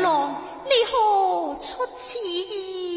郎你何出此意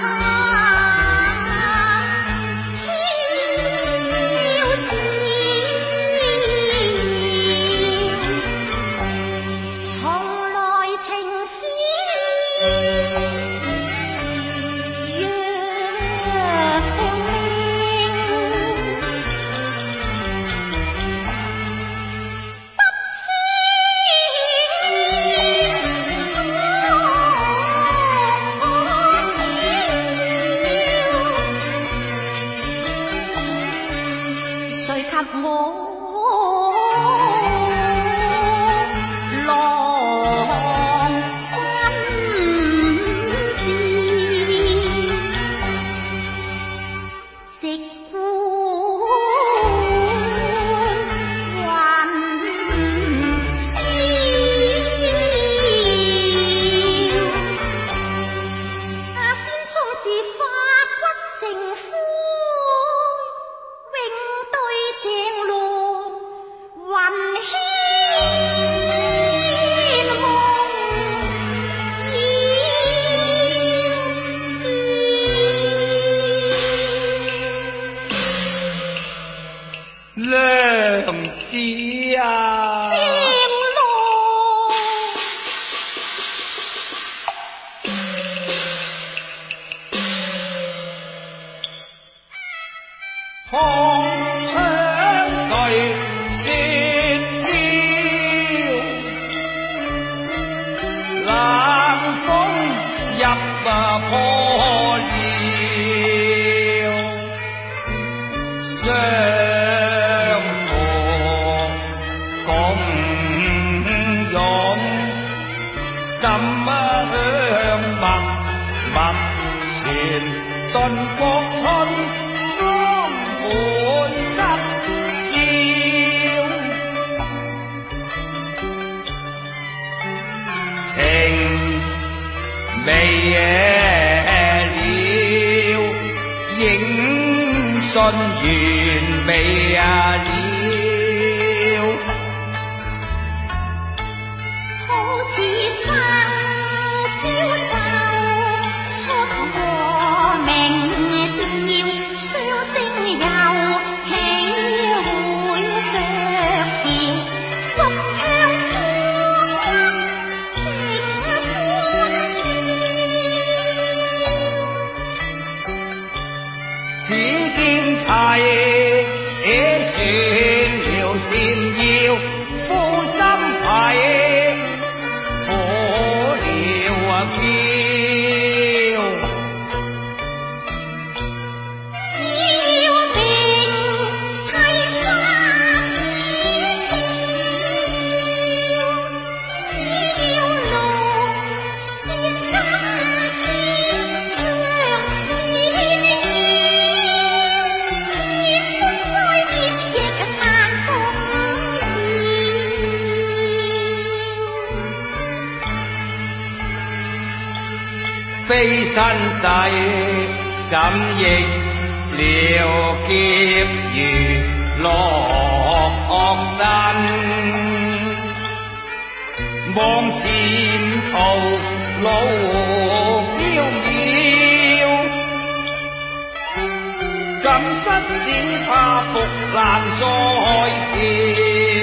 Bye. thắp ngô 的呀、啊。行喽。红尘泪先飘，冷風入破。未夜了，影信完未啊。几见茶叶非身世，怎逆了劫如落身？望前途路飘渺，今失只怕复难再见。